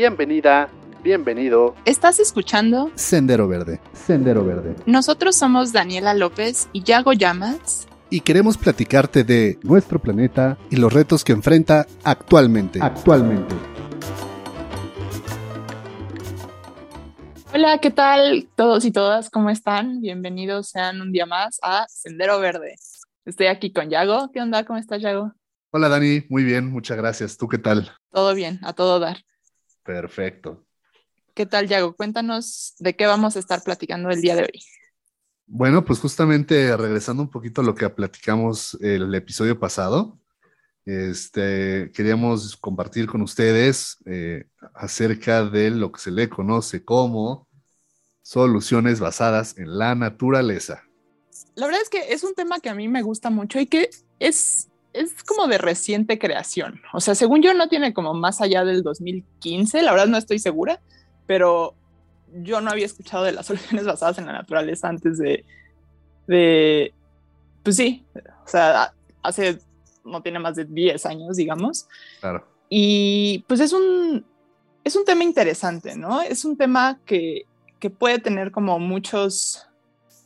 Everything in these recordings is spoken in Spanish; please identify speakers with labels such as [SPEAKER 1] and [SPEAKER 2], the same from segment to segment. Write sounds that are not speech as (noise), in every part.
[SPEAKER 1] Bienvenida, bienvenido.
[SPEAKER 2] ¿Estás escuchando?
[SPEAKER 3] Sendero Verde. Sendero Verde.
[SPEAKER 2] Nosotros somos Daniela López y Yago Llamas.
[SPEAKER 3] Y queremos platicarte de nuestro planeta y los retos que enfrenta actualmente.
[SPEAKER 4] Actualmente.
[SPEAKER 2] Hola, ¿qué tal todos y todas? ¿Cómo están? Bienvenidos sean un día más a Sendero Verde. Estoy aquí con Yago. ¿Qué onda? ¿Cómo estás, Yago?
[SPEAKER 3] Hola, Dani. Muy bien, muchas gracias. ¿Tú qué tal?
[SPEAKER 2] Todo bien, a todo dar.
[SPEAKER 3] Perfecto.
[SPEAKER 2] ¿Qué tal, Yago? Cuéntanos de qué vamos a estar platicando el día de hoy.
[SPEAKER 3] Bueno, pues justamente regresando un poquito a lo que platicamos el episodio pasado, este, queríamos compartir con ustedes eh, acerca de lo que se le conoce como soluciones basadas en la naturaleza.
[SPEAKER 2] La verdad es que es un tema que a mí me gusta mucho y que es es como de reciente creación. O sea, según yo no tiene como más allá del 2015, la verdad no estoy segura, pero yo no había escuchado de las (laughs) soluciones basadas en la naturaleza antes de, de pues sí, o sea, hace, no tiene más de 10 años, digamos.
[SPEAKER 3] Claro.
[SPEAKER 2] Y pues es un, es un tema interesante, ¿no? Es un tema que, que puede tener como muchos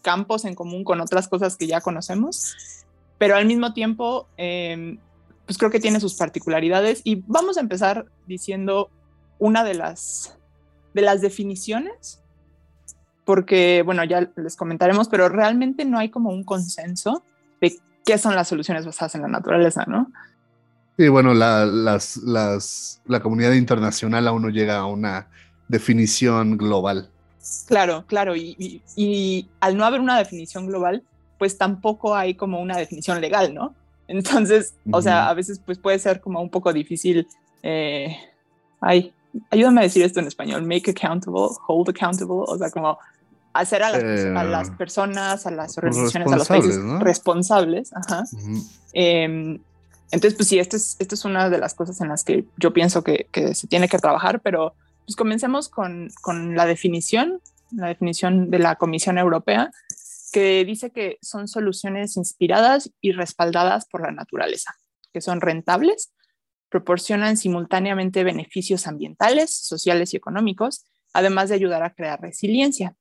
[SPEAKER 2] campos en común con otras cosas que ya conocemos pero al mismo tiempo, em, pues creo que tiene sus particularidades y vamos a empezar diciendo una de las, de las definiciones, porque, bueno, ya les comentaremos, pero realmente no hay como un consenso de qué son las soluciones basadas en la naturaleza, ¿no?
[SPEAKER 3] Sí, bueno, la, las, las, la comunidad internacional aún no llega a una definición global.
[SPEAKER 2] Claro, claro, y, y, y al no haber una definición global, pues tampoco hay como una definición legal, ¿no? (laughs) Entonces, o sea, a veces pues puede ser como un poco difícil, eh, ay, ayúdame a decir esto en español, make accountable, hold accountable, o sea, como hacer a las, a las eh, personas, a las organizaciones, a los países responsables. Ajá. eh, entonces, pues sí, esta es, esto es una de las cosas en las que yo pienso que, que se tiene que trabajar, pero pues comencemos con, con la definición, la definición de la Comisión Europea, que dice que son soluciones inspiradas y respaldadas por la naturaleza, que son rentables, proporcionan simultáneamente beneficios ambientales, sociales y económicos, además de ayudar a crear resiliencia.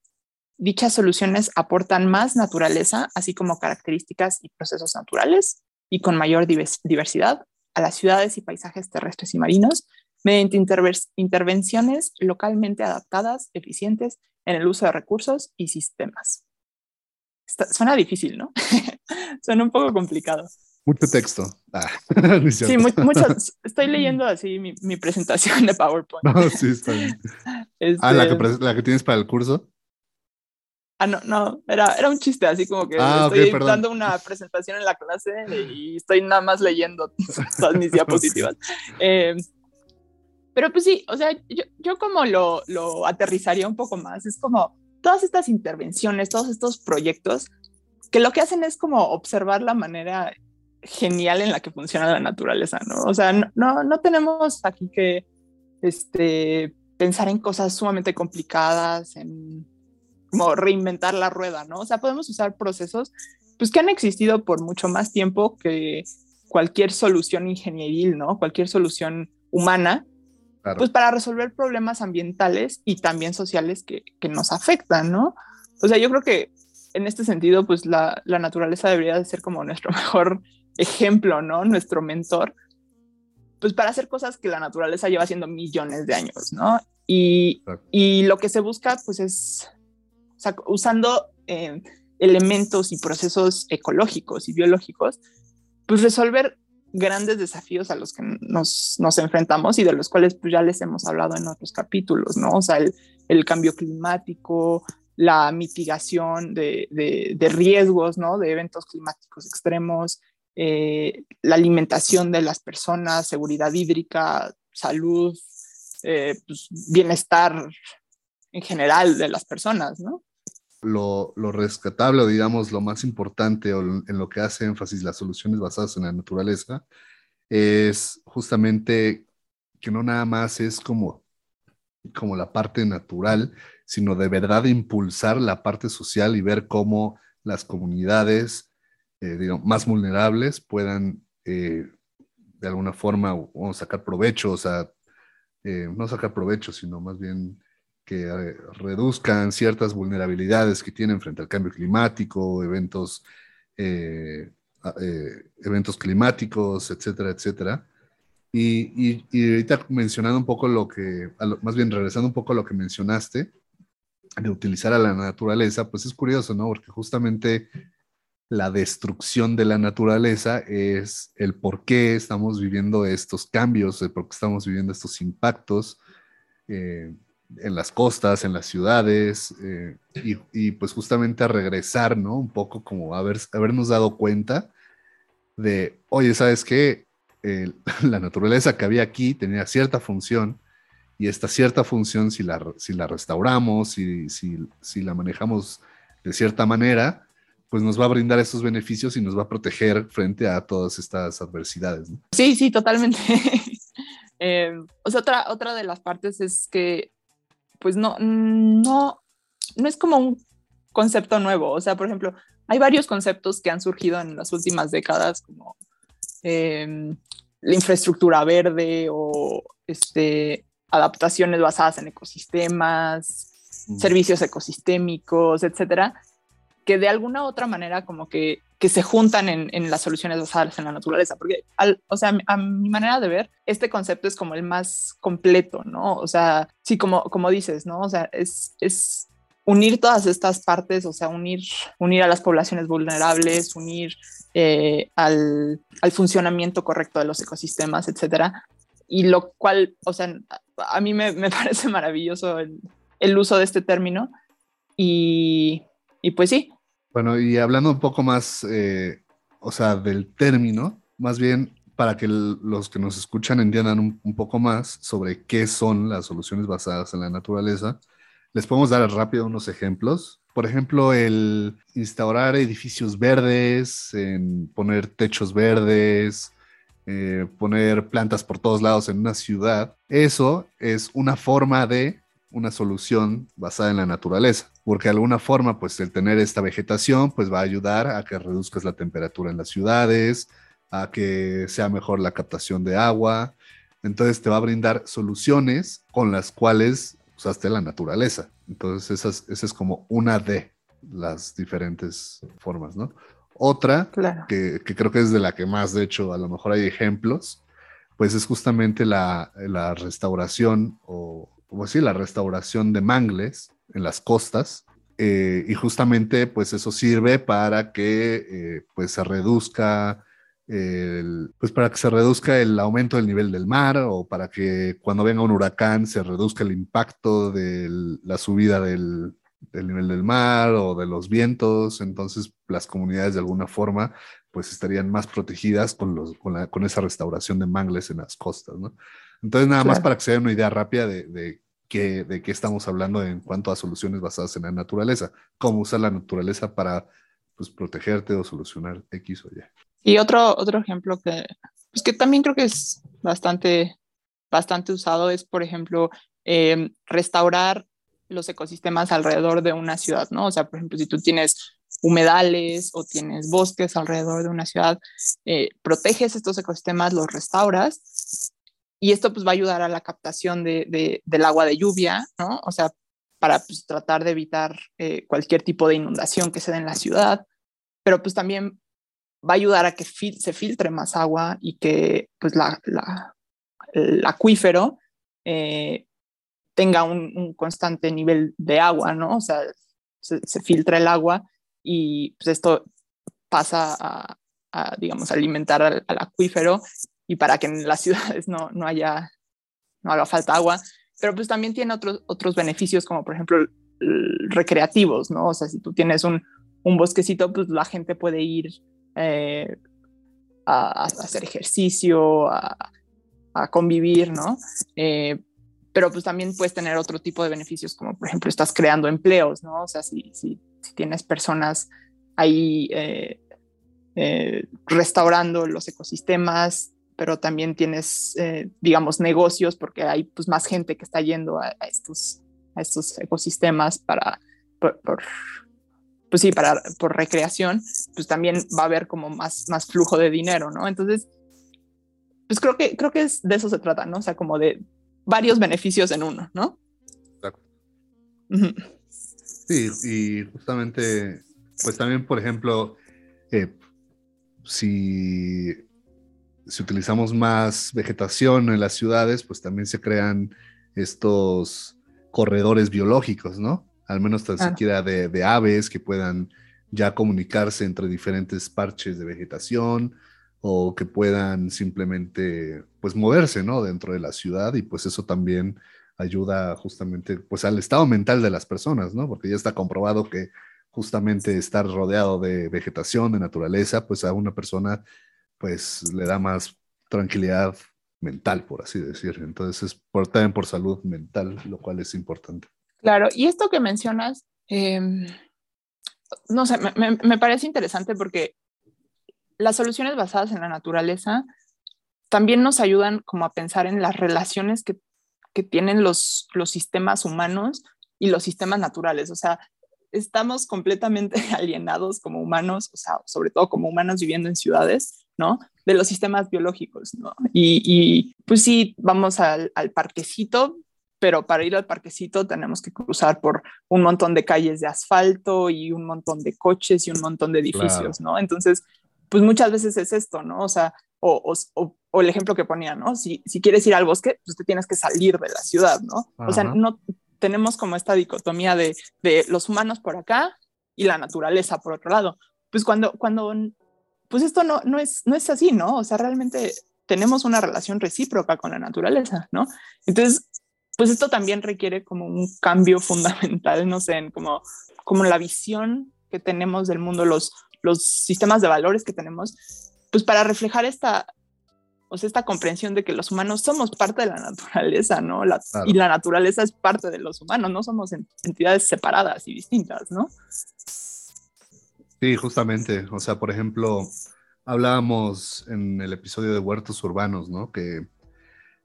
[SPEAKER 2] Dichas soluciones aportan más naturaleza, así como características y procesos naturales, y con mayor diversidad a las ciudades y paisajes terrestres y marinos, mediante intervenciones localmente adaptadas, eficientes en el uso de recursos y sistemas suena difícil, ¿no? (laughs) suena un poco complicado.
[SPEAKER 3] Mucho texto. Ah, (laughs)
[SPEAKER 2] sí, mucho, (laughs) estoy leyendo así mi, mi, presentación de PowerPoint.
[SPEAKER 3] No, sí, está bien. Este... Ah, ¿la que, la que tienes para el curso.
[SPEAKER 2] Ah, no, no, era, era un chiste, así como que ah, estoy okay, dando una presentación en la clase y estoy nada más leyendo todas mis diapositivas. Eh, pero pues sí, o sea, yo, yo como lo, lo aterrizaría un poco más, es como, todas estas intervenciones, todos estos proyectos, que lo que hacen es como observar la manera genial en la que funciona la naturaleza, ¿no? O sea, no, no tenemos aquí que este, pensar en cosas sumamente complicadas, en como reinventar la rueda, ¿no? O sea, podemos usar procesos pues que han existido por mucho más tiempo que cualquier solución ingenieril, ¿no? Cualquier solución humana pues para resolver problemas ambientales y también sociales que, que, nos afectan, ¿no? O sea, yo creo que en este sentido, pues la, la, naturaleza debería de ser como nuestro (laughs) mejor ejemplo, ¿no? Nuestro mentor, pues para hacer cosas que la naturaleza lleva haciendo millones de años, ¿no? Y, y lo que se busca, pues es, o sea, usando eh, elementos y procesos ecológicos y biológicos, pues resolver grandes desafíos a los que nos, nos, enfrentamos y de los cuales pues ya les hemos hablado en otros capítulos, ¿no? O sea, el, el cambio climático, la mitigación de, de, riesgos, ¿no? De eventos climáticos extremos, eh, la alimentación de las personas, seguridad hídrica, salud, eh, pues, bienestar en general de las personas, ¿no?
[SPEAKER 3] Lo, rescatable o digamos lo más importante o en lo que hace énfasis las soluciones basadas en la naturaleza es justamente que no nada más es como, como la parte natural, sino de verdad impulsar la parte social y ver cómo las comunidades eh, digamos, más vulnerables puedan eh, de alguna forma o, sacar provecho, o sea, eh, no sacar provecho, sino más bien que eh, reduzcan ciertas vulnerabilidades que tienen frente al cambio climático, eventos, eh, eventos climáticos, etcétera, etcétera. Y, y, ahorita mencionando un poco lo que, más bien regresando un poco a lo que mencionaste, de utilizar a la naturaleza, pues es curioso, ¿no? Porque justamente la destrucción de la naturaleza es el por qué estamos viviendo estos cambios, el por qué estamos viviendo estos impactos eh, en las costas, en las ciudades, eh, y, pues justamente a regresar, ¿no? Un poco como haber, habernos dado cuenta de, oye, ¿sabes qué? (laughs) la naturaleza que había aquí tenía cierta función y esta cierta función, si la, si la restauramos, y si, si la manejamos de cierta manera, pues nos va a brindar estos beneficios y nos va a proteger frente a todas estas adversidades.
[SPEAKER 2] Sí, sí, totalmente. (laughs) eh, o sea, otra, otra de las partes es que, pues no, no, no es como un concepto nuevo. O sea, por ejemplo, hay varios conceptos que han surgido en las últimas décadas, como eh, la infraestructura verde o este, adaptaciones basadas en ecosistemas, servicios ecosistémicos, etcétera, que de alguna u otra manera como que, que se juntan en, en, las soluciones basadas en la naturaleza, porque, al, o sea, a mi manera de ver, este concepto es como el más completo, ¿no? O sea, sí, como, como dices, ¿no? O sea, es, es unir todas estas partes, o sea, unir, unir a las poblaciones vulnerables, unir eh, al, al, funcionamiento correcto de los ecosistemas, etcétera. Y lo cual, o sea, a mí me, me (laughs) parece maravilloso el, el uso de este término. Y, y pues sí.
[SPEAKER 3] Bueno, y hablando un poco más, eh, o sea, del término, más bien para que los que nos escuchan entiendan un, poco más sobre qué son las soluciones basadas en la naturaleza, les podemos dar rápido unos ejemplos. Por ejemplo, el instaurar edificios verdes, poner techos verdes, eh, poner plantas por todos lados en una ciudad. Eso es una forma de una solución basada en la naturaleza, porque de alguna forma, pues el tener esta vegetación, pues va a ayudar a que reduzcas la temperatura en las ciudades, a que sea mejor la captación de agua. Entonces te va a brindar soluciones con las cuales usaste la naturaleza. Entonces esa es, es como una de las diferentes formas, ¿no? Otra, que, que, creo que es de la que más, de hecho, a lo mejor hay ejemplos, pues es justamente la, la restauración o como decir, la restauración de mangles en las costas. Eh, y justamente, pues eso sirve para que eh, pues se reduzca el, pues para que se reduzca el aumento del nivel del mar o para que cuando venga un huracán se reduzca el impacto de la subida del, del, nivel del mar o de los vientos. Entonces las comunidades de alguna forma pues estarían más protegidas con, los, con, la, con esa restauración de mangles en las costas, ¿no? Entonces nada más para que se den una idea rápida de, de de qué estamos hablando en cuanto a soluciones basadas en la naturaleza, cómo usar la naturaleza para pues, protegerte o solucionar X o Y.
[SPEAKER 2] Y otro, otro ejemplo que, pues, que también creo que es bastante, bastante usado es, por ejemplo, em, restaurar los ecosistemas alrededor de una ciudad, ¿no? O sea, por ejemplo, si tú tienes humedales o tienes bosques alrededor de una ciudad, eh, proteges estos ecosistemas, los restauras y esto pues va a ayudar a la captación de, del agua de lluvia, ¿no? O sea, para pues, tratar de evitar eh, cualquier tipo de inundación que se dé en la ciudad, pero pues también va a ayudar a que se filtre más agua y que pues la, el acuífero eh, tenga un, constante nivel de agua, ¿no? O sea, se, filtra el agua y pues esto pasa a, digamos, alimentar al, acuífero y para que en las (laughs) ciudades no, no haya, no haga falta agua, pero pues también tiene otros, otros beneficios como por ejemplo recreativos, ¿no? O sea, si tú tienes un, un bosquecito, pues la gente puede ir eh, a, hacer ejercicio, a, a convivir, ¿no? Eh, pero pues también puedes tener otro tipo de beneficios, como por ejemplo estás creando empleos, ¿no? O sea, si, si, si tienes personas ahí eh, restaurando los ecosistemas, pero también tienes, eh, digamos, negocios porque hay pues, más gente que está yendo a, estos, a estos ecosistemas para, por, pues sí, para, por recreación, pues también va a haber como más, más flujo de dinero, ¿no? Entonces, pues creo que, creo que es, de eso se trata, ¿no? O sea, como de, varios beneficios en uno, ¿no? Exacto.
[SPEAKER 3] Sí, y justamente, pues también, por ejemplo, eh, si, si utilizamos más vegetación en las ciudades, pues también se crean estos corredores biológicos, ¿no? Al menos tan siquiera de, de, aves que puedan ya comunicarse entre diferentes parches de vegetación o que puedan simplemente pues moverse, ¿no? Dentro de la ciudad y pues eso también ayuda justamente pues al estado mental de las personas, ¿no? Porque ya está comprobado que justamente estar rodeado de vegetación, de naturaleza, pues a una persona pues le da más tranquilidad mental, por así decir. Entonces es por, también por salud mental, lo cual es importante.
[SPEAKER 2] Claro, y esto que mencionas, em, no sé, me, me, parece interesante porque las soluciones basadas en la naturaleza también nos ayudan como a pensar en las relaciones que, que tienen los, los sistemas humanos y los sistemas naturales. O sea, estamos completamente (laughs) alienados como humanos, o sea, sobre todo como humanos viviendo en ciudades, ¿no? De los sistemas biológicos, ¿no? Y, y pues sí, vamos al, al, parquecito, pero para ir al parquecito tenemos que cruzar por un montón de calles de asfalto y un montón de coches y un montón de edificios, ¿no? Entonces, pues muchas veces es esto, ¿no? O sea, o, o, o el ejemplo que ponía, ¿no? Si, si, quieres ir al bosque, pues te tienes que salir de la ciudad, ¿no? O sea, no, tenemos como esta dicotomía de, de, los humanos por acá y la naturaleza por otro lado. Pues cuando, cuando pues esto no, no, es, no es así, ¿no? O sea, realmente tenemos una relación recíproca con la naturaleza, ¿no? Entonces, pues esto también requiere como un cambio (laughs) fundamental, no sé, en como, como la visión que tenemos del mundo, los, los sistemas de valores que tenemos, pues para reflejar esta, o sea, esta comprensión de que los humanos somos parte de la naturaleza, ¿no? Y la naturaleza es parte de los humanos, no somos entidades separadas y distintas, ¿no?
[SPEAKER 3] Sí, justamente. O sea, por ejemplo, hablábamos en el episodio de huertos urbanos, ¿no? Que,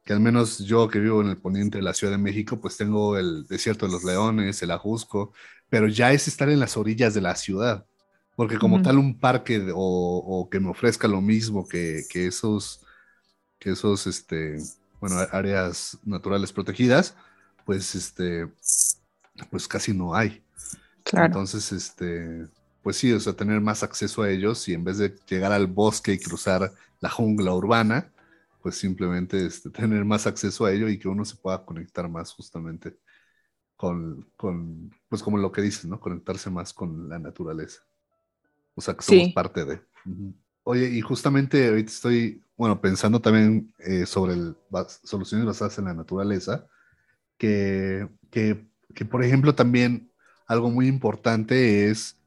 [SPEAKER 3] que al menos yo que vivo en el poniente de la Ciudad de México, pues tengo el desierto de los leones, el ajusco, pero ya es estar en las orillas de la ciudad. Porque como tal un parque o, o, que me ofrezca lo mismo que, que esos que esos, este, bueno, áreas naturales protegidas, pues, este, pues casi no hay. Entonces, este, pues sí, o sea, tener más acceso a ellos y en vez de llegar al bosque y cruzar la jungla urbana, pues simplemente este, (laughs) tener más acceso a ello y que uno se pueda conectar más justamente con, con, pues como lo que dices, ¿no? Conectarse más con la naturaleza. O sea, que somos parte de. Oye, y justamente ahorita estoy, bueno, pensando también eh, sobre soluciones basadas en la naturaleza, que, que, que, por ejemplo, también algo muy importante es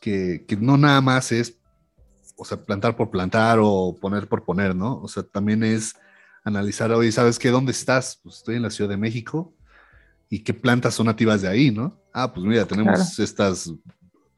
[SPEAKER 3] que, que, no nada más es, o sea, plantar por plantar o poner por poner, ¿no? O sea, también es analizar, oye, ¿sabes qué? ¿Dónde estás? Pues estoy en la Ciudad de México. ¿Y qué plantas son nativas de ahí, no? Ah, pues mira, tenemos estas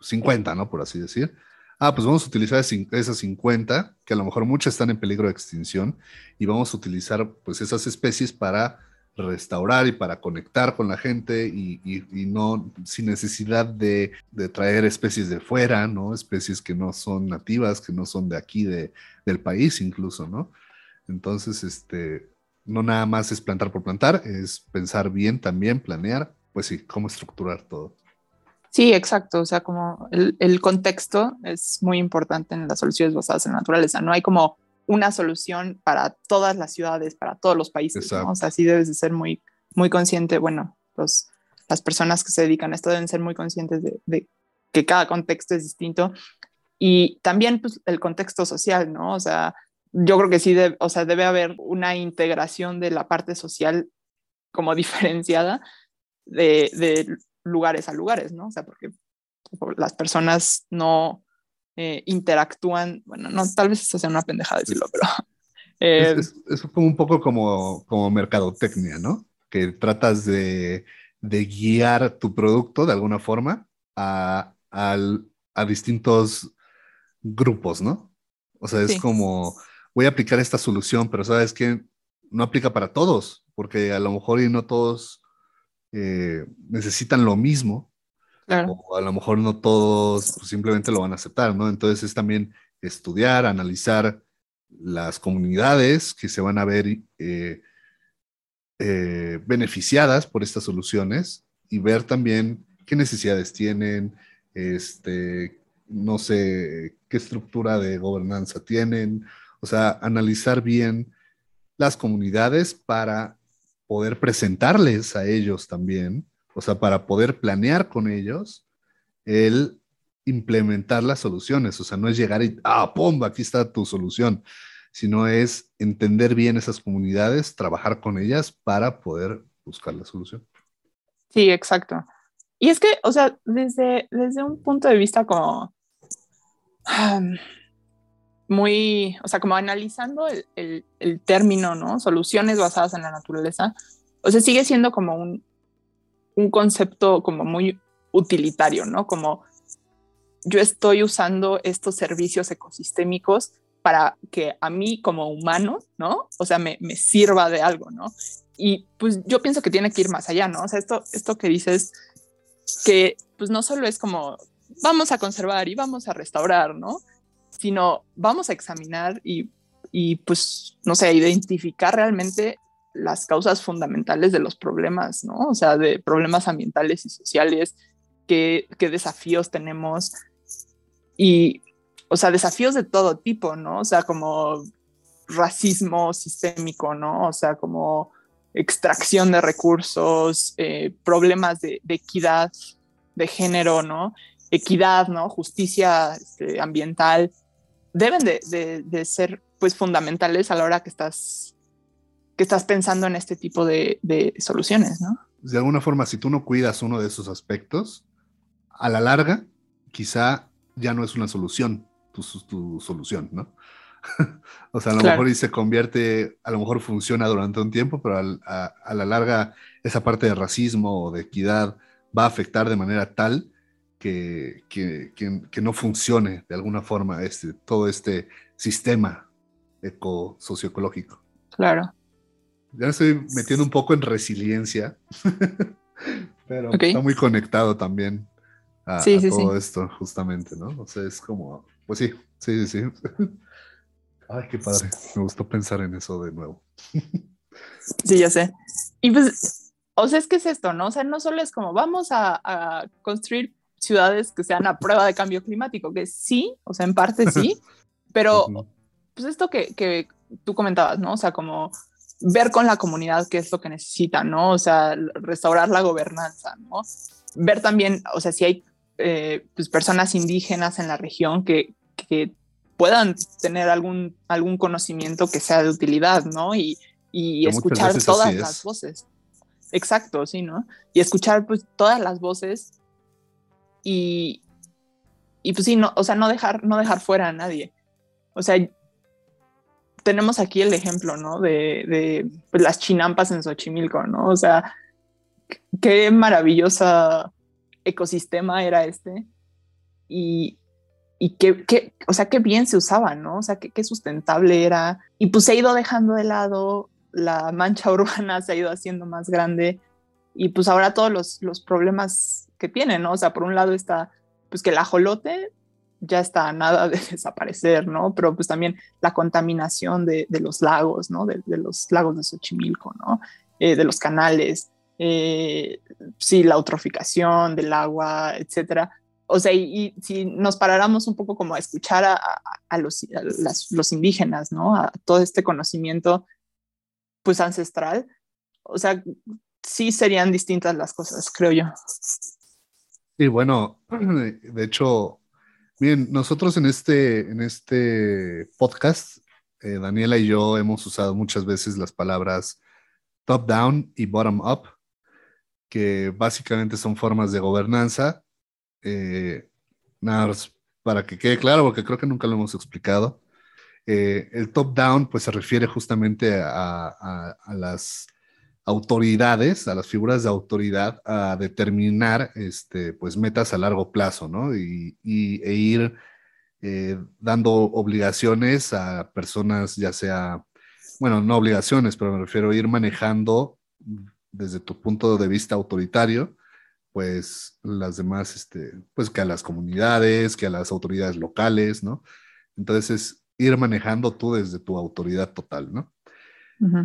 [SPEAKER 3] 50, ¿no? Por así decir ah, pues vamos a utilizar esas 50, que a lo mejor muchas están en peligro de extinción, y vamos a utilizar pues esas especies para restaurar y para conectar con la gente y, no sin necesidad de, traer especies de fuera, ¿no? Especies que no son nativas, que no son de aquí, de, del país incluso, ¿no? Entonces, este, no nada más es plantar por plantar, es pensar bien también, planear, pues sí, cómo estructurar todo.
[SPEAKER 2] Sí, exacto. O sea, como el, contexto es muy importante en las soluciones basadas en la naturaleza. No hay como una solución para todas las ciudades, para todos los países. O sea, sí debes de ser muy, muy consciente. Bueno, los, las personas que se dedican a esto deben ser muy conscientes de, que cada contexto es distinto. Y también pues, el contexto social, ¿no? O sea, yo creo que sí, o sea, debe haber una integración de la parte social como (laughs) diferenciada de, de lugares a lugares, ¿no? O sea, porque las personas no eh, interactúan, bueno, no, tal vez eso sea una pendejada decirlo, pero... (laughs)
[SPEAKER 3] Eh, es, como un poco como, como mercadotecnia, ¿no? Que tratas de, de guiar tu producto de alguna forma a, a distintos grupos, ¿no? O sea, es como, voy a aplicar esta solución, pero sabes que no aplica para todos, porque a lo mejor y no todos eh, necesitan lo mismo, o a lo mejor no todos pues, simplemente lo van a aceptar, ¿no? Entonces es también estudiar, analizar las comunidades que se van a ver, eh, eh, beneficiadas por estas soluciones y ver también qué necesidades tienen, este, no sé, qué estructura de gobernanza tienen, o sea, analizar bien las comunidades para poder presentarles a ellos también, o sea, para poder planear con ellos el implementar las soluciones, o sea, no es llegar y, ah, pum, aquí está tu solución, sino es entender bien esas comunidades, trabajar con ellas para poder buscar la solución.
[SPEAKER 2] Sí, exacto. Y es que, o sea, desde, desde un punto de vista como muy, o sea, como analizando el, el, término, ¿no? Soluciones basadas en la naturaleza, o sea, sigue siendo como un, un concepto como muy utilitario, ¿no? Como yo estoy usando estos servicios ecosistémicos para que a mí como humano, ¿no? O sea, me, me, sirva de algo, ¿no? Y pues yo pienso que tiene que ir más allá, ¿no? O sea, esto, esto que dices, que pues no solo es como vamos a conservar y vamos a restaurar, ¿no? Sino vamos a examinar y, y pues, no sé, identificar realmente las causas fundamentales de los problemas, ¿no? O sea, de problemas ambientales y sociales, qué, qué desafíos tenemos y, o sea, desafíos de todo tipo, ¿no? O sea, como racismo sistémico, ¿no? O sea, como extracción de recursos, eh, problemas de, de, equidad de género, ¿no? equidad, ¿no? Justicia este, ambiental, deben de, ser pues fundamentales a la hora que estás, que estás pensando en este tipo de, soluciones, ¿no?
[SPEAKER 3] De alguna forma, si tú no cuidas uno de esos aspectos, a la larga, quizá ya no es una solución, tu, tu solución, ¿no? (laughs) o sea, a lo mejor y se convierte, a lo mejor funciona durante un tiempo, pero a, a, la larga esa parte de racismo o de equidad va a afectar de manera tal que, que, que, no funcione de alguna forma este, todo este sistema eco socioecológico.
[SPEAKER 2] Claro.
[SPEAKER 3] Ya me estoy metiendo un poco en resiliencia, (laughs) pero está muy conectado también a, todo esto, justamente, ¿no? O sea, es como, pues sí, sí, sí, sí. (laughs) Ay, qué padre. Me gustó pensar en eso de nuevo. (laughs)
[SPEAKER 2] Sí, ya sé. Y pues, o sea, es que es esto, ¿no? O sea, no solo es como vamos a, a construir ciudades que sean a prueba de cambio climático, que sí, o sea, en parte sí, pero pues esto que, que tú comentabas, ¿no? O sea, como ver con la comunidad qué es lo que necesita, ¿no? O sea, restaurar la gobernanza, ¿no? Ver también, o sea, si hay eh, pues personas indígenas en la región que, que, puedan tener algún, algún conocimiento que sea de utilidad, ¿no? Y, y escuchar todas las voces. Exacto, sí, ¿no? Y escuchar pues todas las voces y, y pues sí, no, o sea, no dejar, no dejar fuera a nadie. O sea, tenemos aquí el ejemplo, ¿no? De, de pues, las chinampas en Xochimilco, ¿no? O sea, qué maravillosa ecosistema era este y, y qué, qué, o sea, qué bien se usaba, ¿no? O sea, qué, qué sustentable era. Y pues se ha ido dejando de lado, la mancha (laughs) urbana se ha ido haciendo más grande y pues ahora todos los, los problemas que tiene, ¿no? O sea, por un lado está, pues que el ajolote ya está nada de (laughs) desaparecer, ¿no? Pero pues también la contaminación de, los lagos, ¿no? De, los lagos de Xochimilco, ¿no? Eh, de los canales, eh, sí, la eutroficación del agua, etcétera. O sea, y, si nos paráramos un poco como a escuchar a, a, los, los indígenas, ¿no? A todo este conocimiento, pues ancestral, o sea, sí serían distintas las cosas, creo yo.
[SPEAKER 3] Y bueno, (clears throat) de hecho, bien, nosotros en este, en este podcast, eh, Daniela y yo hemos usado muchas veces las palabras top-down y bottom-up, que básicamente son formas de gobernanza. Eh, nada, para que quede claro, porque creo que nunca lo hemos explicado. Eh, el top-down, pues se refiere justamente a las autoridades, a las figuras de autoridad, a determinar este, pues, metas a largo plazo, ¿no? Y, e ir eh, dando obligaciones a personas, ya sea, bueno, no obligaciones, pero me refiero a ir manejando desde tu punto de vista autoritario, pues las demás, este, pues que a las comunidades, que a las autoridades locales, ¿no? Entonces, ir manejando tú desde tu autoridad total, ¿no?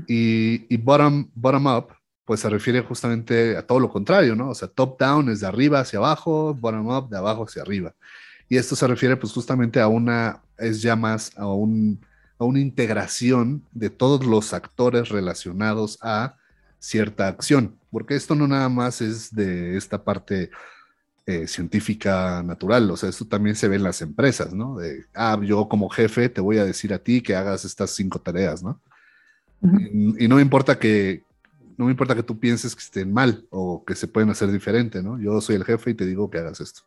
[SPEAKER 3] Y, bottom, bottom up, pues se refiere justamente a todo lo contrario, ¿no? O sea, top down es de arriba hacia abajo, bottom up de abajo hacia arriba. Y esto se refiere pues justamente a una, es ya más a, un, a una integración de todos los actores relacionados a cierta acción, porque esto no nada más es de esta parte eh, científica natural, o sea, esto también se ve en las empresas, ¿no? De, ah, yo como jefe te voy a decir a ti que hagas estas cinco tareas, ¿no? Y, no me importa que no me importa que tú pienses que estén mal o que se pueden hacer diferente, ¿no? Yo soy el jefe y te digo que hagas esto.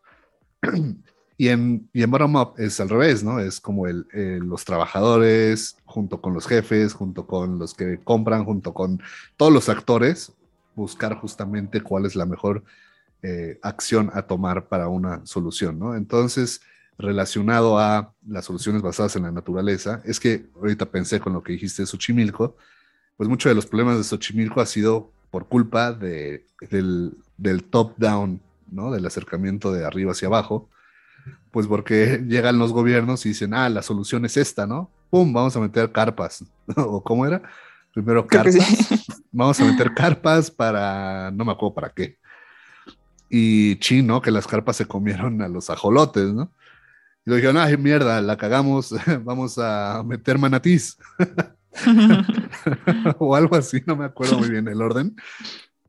[SPEAKER 3] (clears throat) y en, y en bottom up es al revés, ¿no? Es como el, los trabajadores junto con los jefes, junto con los que compran, junto con todos los actores, buscar justamente cuál es la mejor eh, acción a tomar para una solución, ¿no? Entonces, relacionado a las soluciones basadas en la naturaleza, es que ahorita pensé con lo que dijiste de Xochimilco, pues muchos de los problemas de Xochimilco ha sido por culpa de, del, del top-down, ¿no? Del acercamiento de arriba hacia abajo, pues porque (laughs) llegan los gobiernos y dicen, ah, la solución es esta, ¿no? ¡Pum! Vamos a meter carpas, (laughs) ¿o cómo era? Primero carpas. Vamos a meter carpas para, no me acuerdo para qué y chino, que las carpas se comieron a los ajolotes, ¿no? Y lo dijeron, ay, mierda, la cagamos, (laughs) vamos a meter manatís. (laughs) o algo así, no me acuerdo muy bien el orden.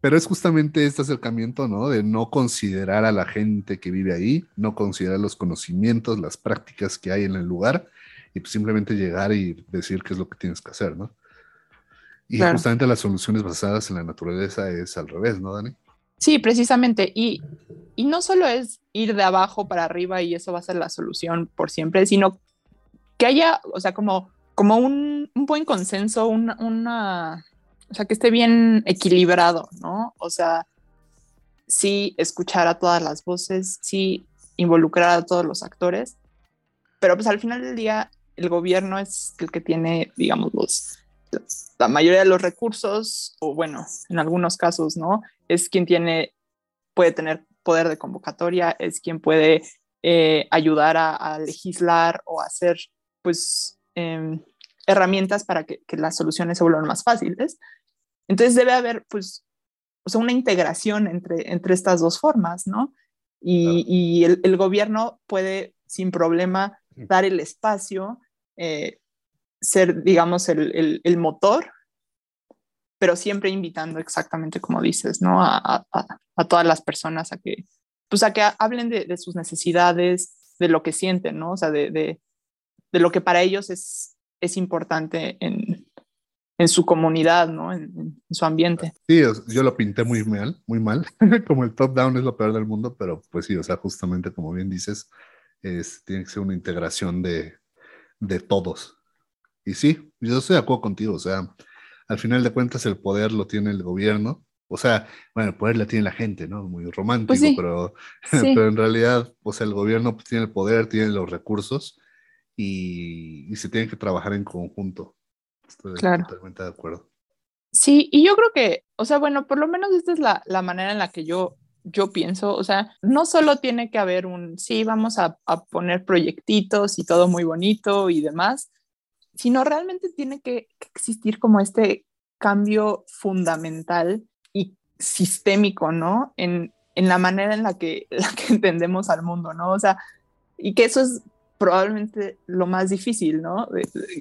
[SPEAKER 3] Pero es justamente este acercamiento, ¿no? De no considerar a la gente que vive ahí, no considerar los conocimientos, las prácticas que hay en el lugar y pues simplemente llegar y decir qué es lo que tienes que hacer, ¿no? Y justamente las soluciones basadas en la naturaleza es al revés, ¿no, Dani?
[SPEAKER 2] Sí, precisamente. Y, no solo es ir de abajo para arriba y eso va a ser la solución por siempre, sino que haya, o sea, como, como un, buen consenso, una, una, o sea, que esté bien equilibrado, ¿no? O sea, sí escuchar a todas las voces, sí involucrar a todos los actores, pero pues al final del día el gobierno es el que tiene, digamos, los, la mayoría de los recursos, o bueno, en algunos casos, ¿no? Es quien tiene, puede tener poder de convocatoria, es quien puede eh, ayudar a, legislar o hacer, pues, em, herramientas para que, las soluciones se vuelvan más fáciles. Entonces debe haber, pues, o sea, una integración entre, entre estas dos formas, ¿no? Y, el, gobierno puede sin problema dar el espacio eh, ser, digamos, el, el, motor, pero siempre invitando exactamente como dices, ¿no? A, a, todas las personas a que, pues a que hablen de, de, sus necesidades, de lo que sienten, ¿no? O sea, de, de, lo que para ellos es, es importante en, en su comunidad, ¿no? En, en, su ambiente.
[SPEAKER 3] Sí, yo lo pinté muy mal, muy mal, (laughs) como el top down es lo peor del mundo, pero pues sí, o sea, justamente como bien dices, es, tiene que ser una integración de, de todos, y sí, yo estoy de acuerdo contigo, o sea, al final de cuentas el poder lo tiene el gobierno, o sea, bueno, el poder lo tiene la gente, ¿no? Muy romántico, pues pero, (laughs) pero en realidad, o sea, el gobierno pues, tiene el poder, tiene los recursos y, se tiene que trabajar en conjunto. Estoy totalmente de acuerdo.
[SPEAKER 2] Sí, y yo creo que, o sea, bueno, por lo menos esta es la, la manera en la que yo, yo pienso, o sea, no solo tiene que haber un, sí, vamos a, a poner proyectitos y todo muy bonito y demás, sino realmente tiene que, existir como este cambio fundamental y sistémico, ¿no? En, en la manera en la que, (laughs) la que entendemos al mundo, ¿no? O sea, y que eso es probablemente lo más difícil, ¿no?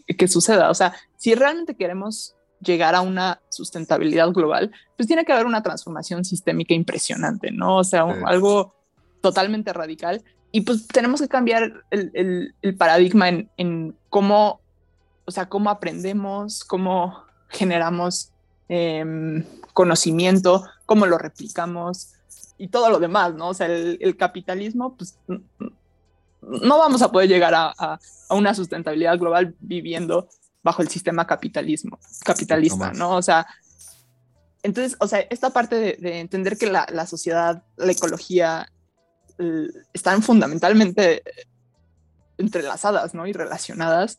[SPEAKER 2] que suceda. O sea, si realmente queremos llegar a una sustentabilidad global, pues tiene que haber una transformación sistémica impresionante, ¿no? O sea, algo totalmente radical. Y pues tenemos que cambiar el, el, el paradigma en, en, cómo o sea, cómo aprendemos, cómo generamos em, conocimiento, cómo lo replicamos y todo lo demás, ¿no? O sea, el, capitalismo, pues no vamos a poder llegar a, una sustentabilidad global viviendo bajo el sistema capitalismo, capitalista, ¿no? O sea, entonces, o sea, esta parte de, entender que la, sociedad, la ecología están fundamentalmente entrelazadas, ¿no? Y relacionadas,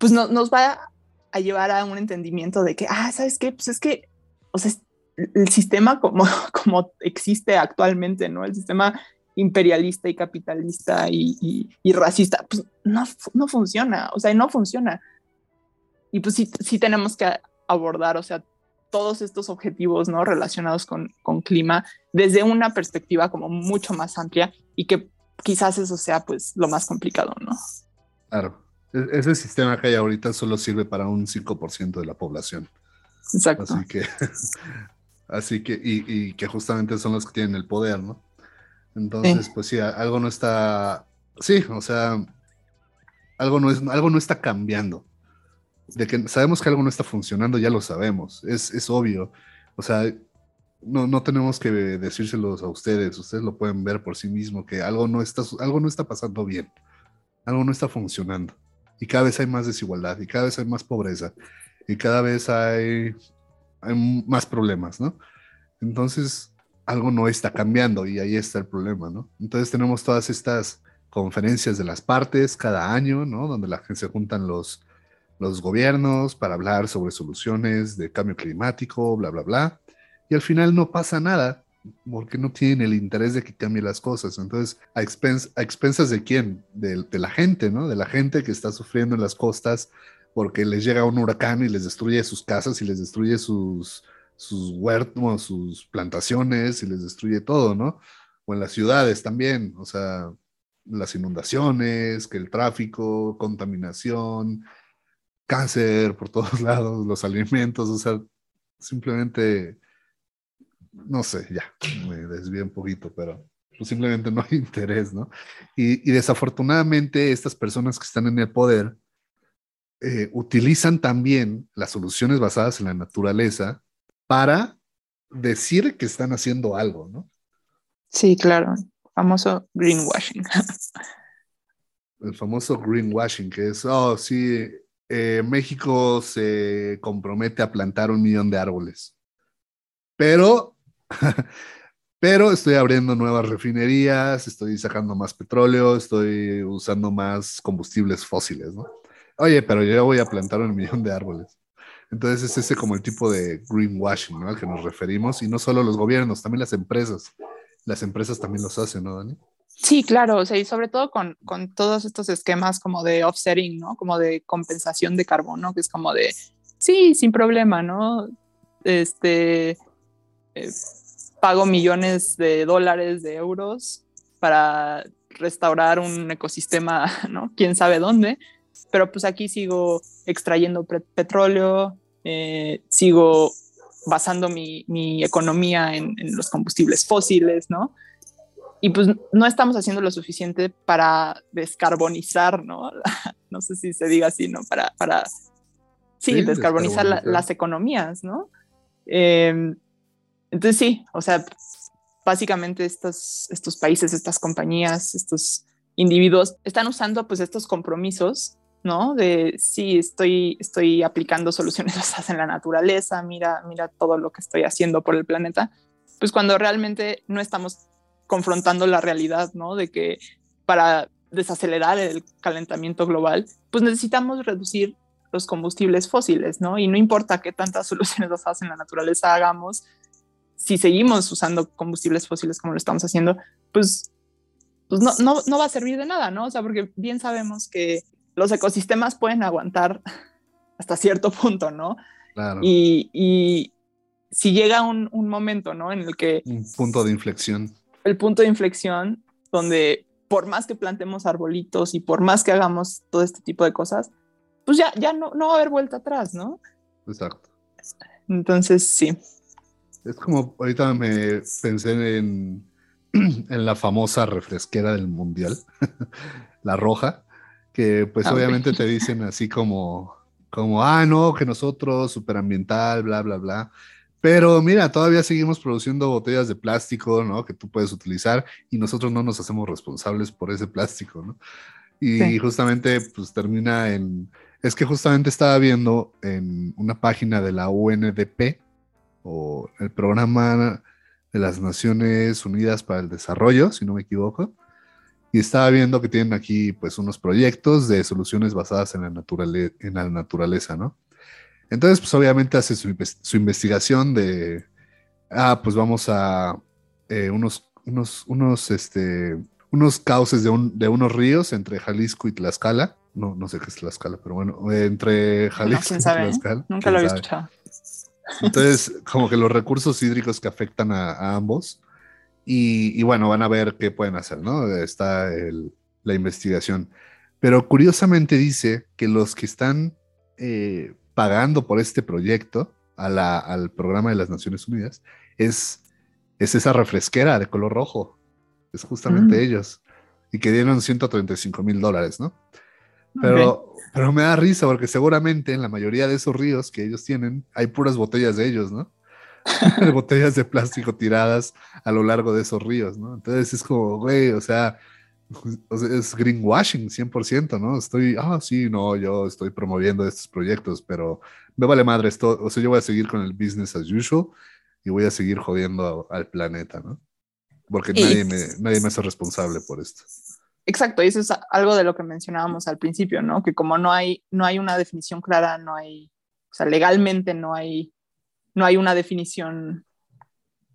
[SPEAKER 2] pues nos va a llevar a un entendimiento de que, ah, ¿sabes qué? Pues es que, o sea, el sistema como, (laughs) como existe actualmente, ¿no? El sistema imperialista y capitalista y, racista, pues no, no funciona, o sea, no funciona. Y pues sí, sí tenemos que abordar, o sea, todos estos objetivos, ¿no? Relacionados con, con clima desde una perspectiva como mucho más amplia y que quizás eso sea pues lo más complicado, ¿no?
[SPEAKER 3] Claro. E-, ese sistema que hay ahorita solo sirve para un 5% de la población.
[SPEAKER 2] Exacto.
[SPEAKER 3] Así que, (laughs) así que y, que justamente son los que tienen el poder, ¿no? Entonces, pues sí, algo no está, sí, o sea, algo no, es, algo no está cambiando. De que sabemos que algo no está funcionando, ya lo sabemos, es, es obvio. O sea, no, no tenemos que decírselos a ustedes, ustedes lo pueden ver por sí mismos, que algo no está, algo no está pasando bien, algo no está funcionando. Y cada vez hay más desigualdad, y cada vez hay más pobreza, y cada vez hay, más problemas, ¿no? Entonces, algo no está cambiando y ahí está el problema, ¿no? Entonces tenemos todas estas conferencias de las partes cada año, ¿no? Donde la gente se juntan los, los gobiernos para hablar sobre soluciones de cambio climático, bla, bla, bla. Y al final no pasa nada porque no tienen el interés de que cambien las cosas. Entonces, ¿a, expensas de quién? De, de, la gente, ¿no? De la gente que está sufriendo en las costas porque les llega un huracán y les destruye sus casas y les destruye sus, sus huertos, sus plantaciones y les destruye todo, ¿no? O en las ciudades también, o sea, las inundaciones, que el tráfico, contaminación, cáncer por todos (laughs) lados, los alimentos, o sea, simplemente, no sé, ya, me desvío un poquito, pero pues simplemente no hay (laughs) interés, ¿no? Y, y desafortunadamente estas personas que están en el poder eh, utilizan también las soluciones basadas en la naturaleza para decir que están haciendo algo, ¿no?
[SPEAKER 2] Sí, claro. Famoso greenwashing.
[SPEAKER 3] El famoso greenwashing, que es, oh, sí, eh, México se compromete a plantar un millón de árboles. Pero, (laughs) pero estoy abriendo nuevas refinerías, estoy sacando más petróleo, estoy usando más combustibles fósiles, ¿no? Oye, pero yo voy a plantar un (laughs) millón de árboles. Entonces es ese como el tipo de greenwashing ¿no? al que nos referimos y no solo los gobiernos, también las empresas. Las empresas también los hacen, ¿no, Dani?
[SPEAKER 2] Sí, claro, o sea, y sobre todo con, con todos estos esquemas como de offsetting, ¿no? Como de compensación de carbono, que es como de, sí, sin problema, ¿no? Este, eh, pago millones de dólares, de euros para restaurar un ecosistema, (laughs) ¿no? Quién sabe dónde, pero pues aquí sigo extrayendo petróleo, eh, sigo basando mi, mi economía en, en, los combustibles fósiles, ¿no? Y pues no estamos haciendo lo suficiente para descarbonizar, ¿no? (laughs) no sé si se diga así, ¿no? Para, para sí, descarbonizar, las economías, ¿no? Eh, entonces sí, o sea, básicamente estos, estos países, estas compañías, estos individuos están usando pues estos compromisos ¿no? De sí, estoy, estoy aplicando soluciones (laughs) basadas en la naturaleza, mira, mira todo lo que estoy haciendo por el planeta, pues cuando realmente no estamos confrontando la realidad, ¿no? De que para desacelerar el calentamiento global, pues necesitamos reducir los combustibles fósiles, ¿no? Y no importa qué tantas (laughs) soluciones basadas en la naturaleza hagamos, si seguimos usando combustibles fósiles como lo estamos haciendo, pues, pues no, no, no va a servir de nada, ¿no? O sea, porque bien sabemos que los ecosistemas pueden aguantar (laughs) hasta cierto punto, ¿no?
[SPEAKER 3] Claro.
[SPEAKER 2] Y, si llega un, momento, ¿no? En el que...
[SPEAKER 3] Un punto de inflexión.
[SPEAKER 2] El punto de inflexión donde por más que plantemos arbolitos y por más que hagamos todo este tipo de cosas, pues ya, ya no, no va a haber vuelta atrás, ¿no?
[SPEAKER 3] Exacto.
[SPEAKER 2] Entonces, sí.
[SPEAKER 3] Es como, ahorita me pensé en, (clears throat) en la famosa refresquera del mundial, (laughs) la roja, que pues ah, obviamente te dicen así como, como, ah, no, que nosotros, superambiental, bla, bla, bla. Pero mira, todavía seguimos produciendo botellas de plástico, ¿no? Que tú puedes utilizar y nosotros no nos hacemos responsables por ese plástico, ¿no? Y justamente pues termina en, es que justamente estaba viendo en una página de la UNDP o el programa de las Naciones Unidas para el Desarrollo, si no me equivoco, y estaba viendo que tienen aquí pues unos proyectos de soluciones basadas en la, naturaleza, en la naturaleza, ¿no? Entonces, pues obviamente hace su, investigación de, ah, pues vamos a eh, unos, unos, unos, este, unos cauces de, un, de unos ríos entre Jalisco y Tlaxcala. No, no sé qué es Tlaxcala, pero bueno, entre Jalisco y
[SPEAKER 2] Tlaxcala. Nunca lo había escuchado.
[SPEAKER 3] Entonces, como que los recursos hídricos que afectan a, ambos. Y, bueno, van a ver qué pueden hacer, ¿no? Está la investigación. Pero curiosamente dice que los que están eh, pagando por este proyecto al programa de las Naciones Unidas es, es esa refresquera de color rojo. Es justamente mm. ellos. Y que dieron 135 mil dólares, ¿no? Pero, pero me da risa porque seguramente en la mayoría de esos ríos que ellos tienen hay puras botellas de ellos, ¿no? (laughs) botellas de plástico tiradas a lo largo de esos ríos, ¿no? Entonces es como, güey, o sea, es greenwashing 100%, ¿no? Estoy, ah, sí, no, yo estoy promoviendo estos proyectos, pero me vale madre esto, o sea, yo voy a seguir con el business as usual y voy a seguir jodiendo al planeta, ¿no? Porque nadie me, nadie me hace responsable por esto.
[SPEAKER 2] Exacto, y eso es algo de lo que mencionábamos al principio, ¿no? Que como no hay, no hay una definición clara, no hay, o sea, legalmente no hay, no hay una definición,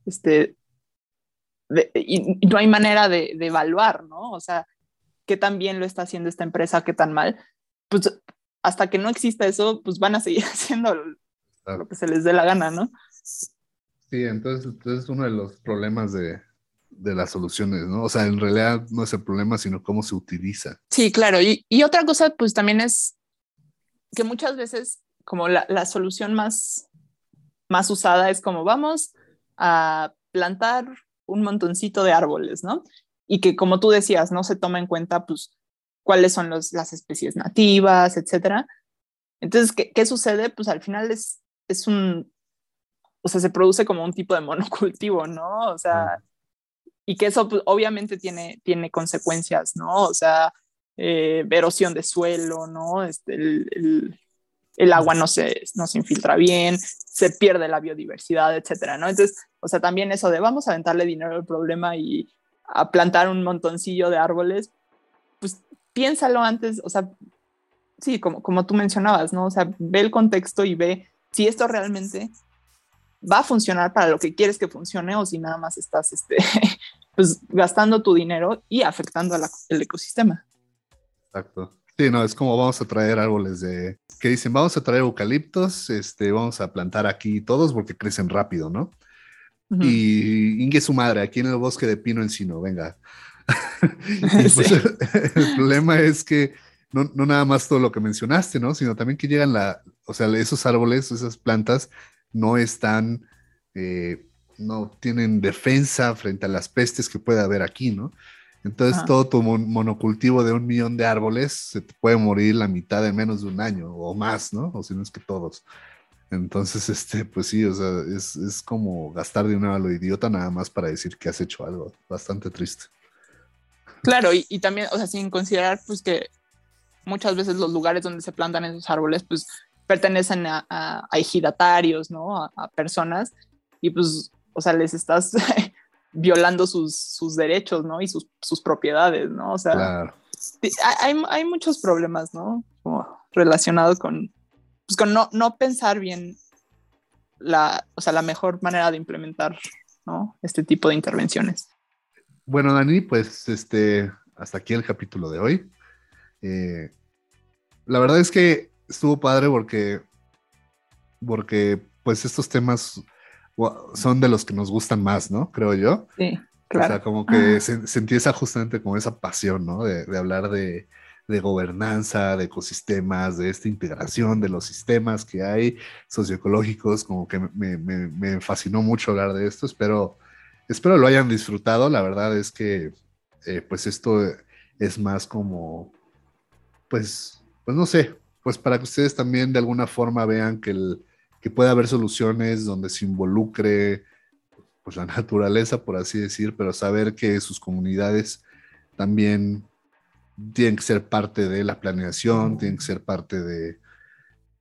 [SPEAKER 2] este, y, no hay manera de, evaluar, ¿no? O sea, qué tan bien lo está haciendo esta empresa, qué tan mal. Pues hasta que no exista eso, pues van a seguir (laughs) haciendo lo que se les dé la gana, ¿no?
[SPEAKER 3] Sí, entonces, entonces uno de los problemas de, de las soluciones, ¿no? O sea, en realidad no es el problema, sino cómo se utiliza.
[SPEAKER 2] Sí, claro. Y, y otra cosa, pues también es que muchas veces como la, la, solución más, más usada es como vamos a plantar un montoncito de árboles, ¿no? Y que como tú decías, no se toma en cuenta, pues, cuáles son los, las especies nativas, etcétera. Entonces, ¿qué, ¿qué, sucede? Pues al final es, es un, o sea, se produce como un tipo de monocultivo, ¿no? O sea, y que eso pues, obviamente tiene, tiene consecuencias, ¿no? O sea, eh, erosión de suelo, ¿no? Este, el, el, agua no se, no se infiltra bien, se pierde la biodiversidad, etcétera, ¿no? Entonces, o sea, también eso de vamos a aventarle dinero al problema y a plantar un montoncillo de árboles, pues piénsalo antes, o sea, sí, como, como tú mencionabas, ¿no? O sea, ve el contexto y ve si esto realmente va a funcionar para lo que quieres que funcione o si nada más estás este, (laughs) pues, gastando tu dinero y afectando al ecosistema.
[SPEAKER 3] Exacto. Sí, no, es como vamos a traer árboles de, que dicen, vamos a traer eucaliptos, este, vamos a plantar aquí todos porque crecen rápido, ¿no? Y Inge su madre, aquí en el bosque de pino encino, venga. (laughs) pues, (laughs) el, problema es que no, no, nada más todo lo que mencionaste, ¿no? Sino también que llegan la, o sea, esos árboles, esas plantas no están, eh, no tienen defensa frente a las pestes que puede haber aquí, ¿no? Entonces todo tu monocultivo de un millón de árboles se te puede morir la mitad en menos de un año o más, ¿no? O si no es que todos. Entonces, (laughs) este, pues sí, o sea, es, es como gastar dinero a lo idiota nada más para decir que has hecho algo. Bastante triste.
[SPEAKER 2] Claro, y, y, también, o sea, sin considerar pues que muchas veces los lugares donde se plantan esos árboles, pues pertenecen a, a, ejidatarios, ¿no? A, personas, y pues, o sea, les estás (laughs) violando sus, sus, derechos, ¿no? Y sus, sus, propiedades, ¿no? O sea, hay, hay, muchos problemas, ¿no? Como relacionados con, pues con no, no pensar bien la, o sea, la mejor manera de implementar, ¿no? Este tipo de intervenciones.
[SPEAKER 3] Bueno, Dani, pues este, hasta aquí el capítulo de hoy. Eh, la verdad es que estuvo padre porque, porque pues estos temas son de los que nos gustan más, ¿no? Creo yo.
[SPEAKER 2] Sí, claro.
[SPEAKER 3] O sea, como que se, se empieza justamente como esa pasión, ¿no? De, de hablar de, de, gobernanza, de ecosistemas, de esta integración de los sistemas que hay socioecológicos, como que me, me, me fascinó mucho hablar de esto. Espero, espero lo hayan disfrutado. La verdad es que, eh, pues esto es más como, pues, pues no sé, pues para que ustedes también de alguna forma vean que, el, que puede haber soluciones donde se involucre pues la (laughs) naturaleza, por así decir, pero saber que sus comunidades también tienen que ser parte de la planeación, tienen que ser parte de,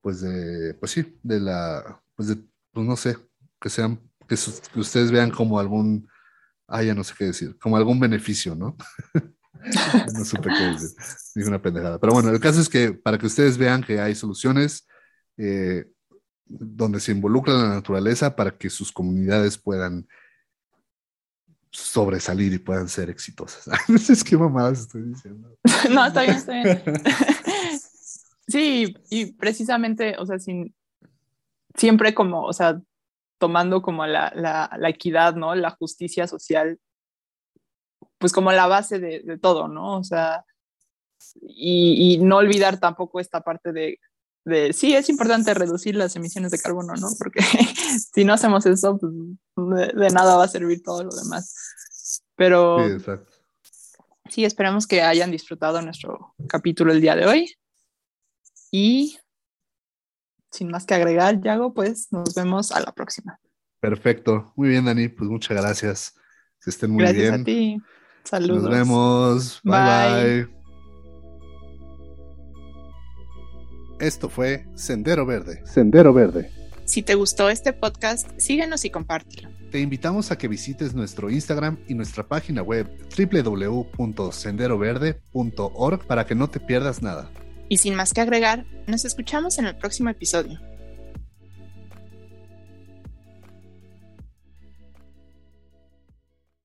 [SPEAKER 3] pues de, pues sí, de la, pues de, pues no sé, que sean, que, que ustedes vean como algún, ah, ya no sé qué decir, como algún beneficio, ¿no? (laughs) (laughs) no supe qué decir. Dije una pendejada. Pero bueno, el caso es que para que ustedes vean que hay soluciones eh, donde se involucra la naturaleza para que sus comunidades puedan sobresalir y puedan ser exitosas. (laughs) no sé qué mamadas estoy diciendo. (laughs)
[SPEAKER 2] no, está bien, está bien. sí, y precisamente, o sea, sin, siempre como, o sea, tomando como la, la, equidad, ¿no? La justicia social, pues como la base de, de todo, ¿no? O sea, y, y, no olvidar tampoco esta parte de, de, sí, es importante reducir las emisiones de carbono, ¿no? Porque (laughs) si no hacemos eso, pues de, nada va a servir todo lo demás. Pero sí, exacto. sí, esperamos que hayan disfrutado nuestro capítulo el día de hoy. Y sin más que agregar, Yago, pues nos vemos a la próxima.
[SPEAKER 3] Perfecto. Muy bien, Dani. Pues muchas gracias. Que estén muy
[SPEAKER 2] bien.
[SPEAKER 3] Gracias
[SPEAKER 2] a ti. Saludos.
[SPEAKER 3] Nos vemos. bye. bye. Esto fue Sendero Verde.
[SPEAKER 1] Sendero Verde.
[SPEAKER 2] Si te gustó este podcast, síguenos y compártelo.
[SPEAKER 3] Te invitamos a que visites nuestro Instagram y nuestra página web www.senderoverde.org para que no te pierdas nada.
[SPEAKER 2] Y sin más que agregar, nos escuchamos en el próximo episodio.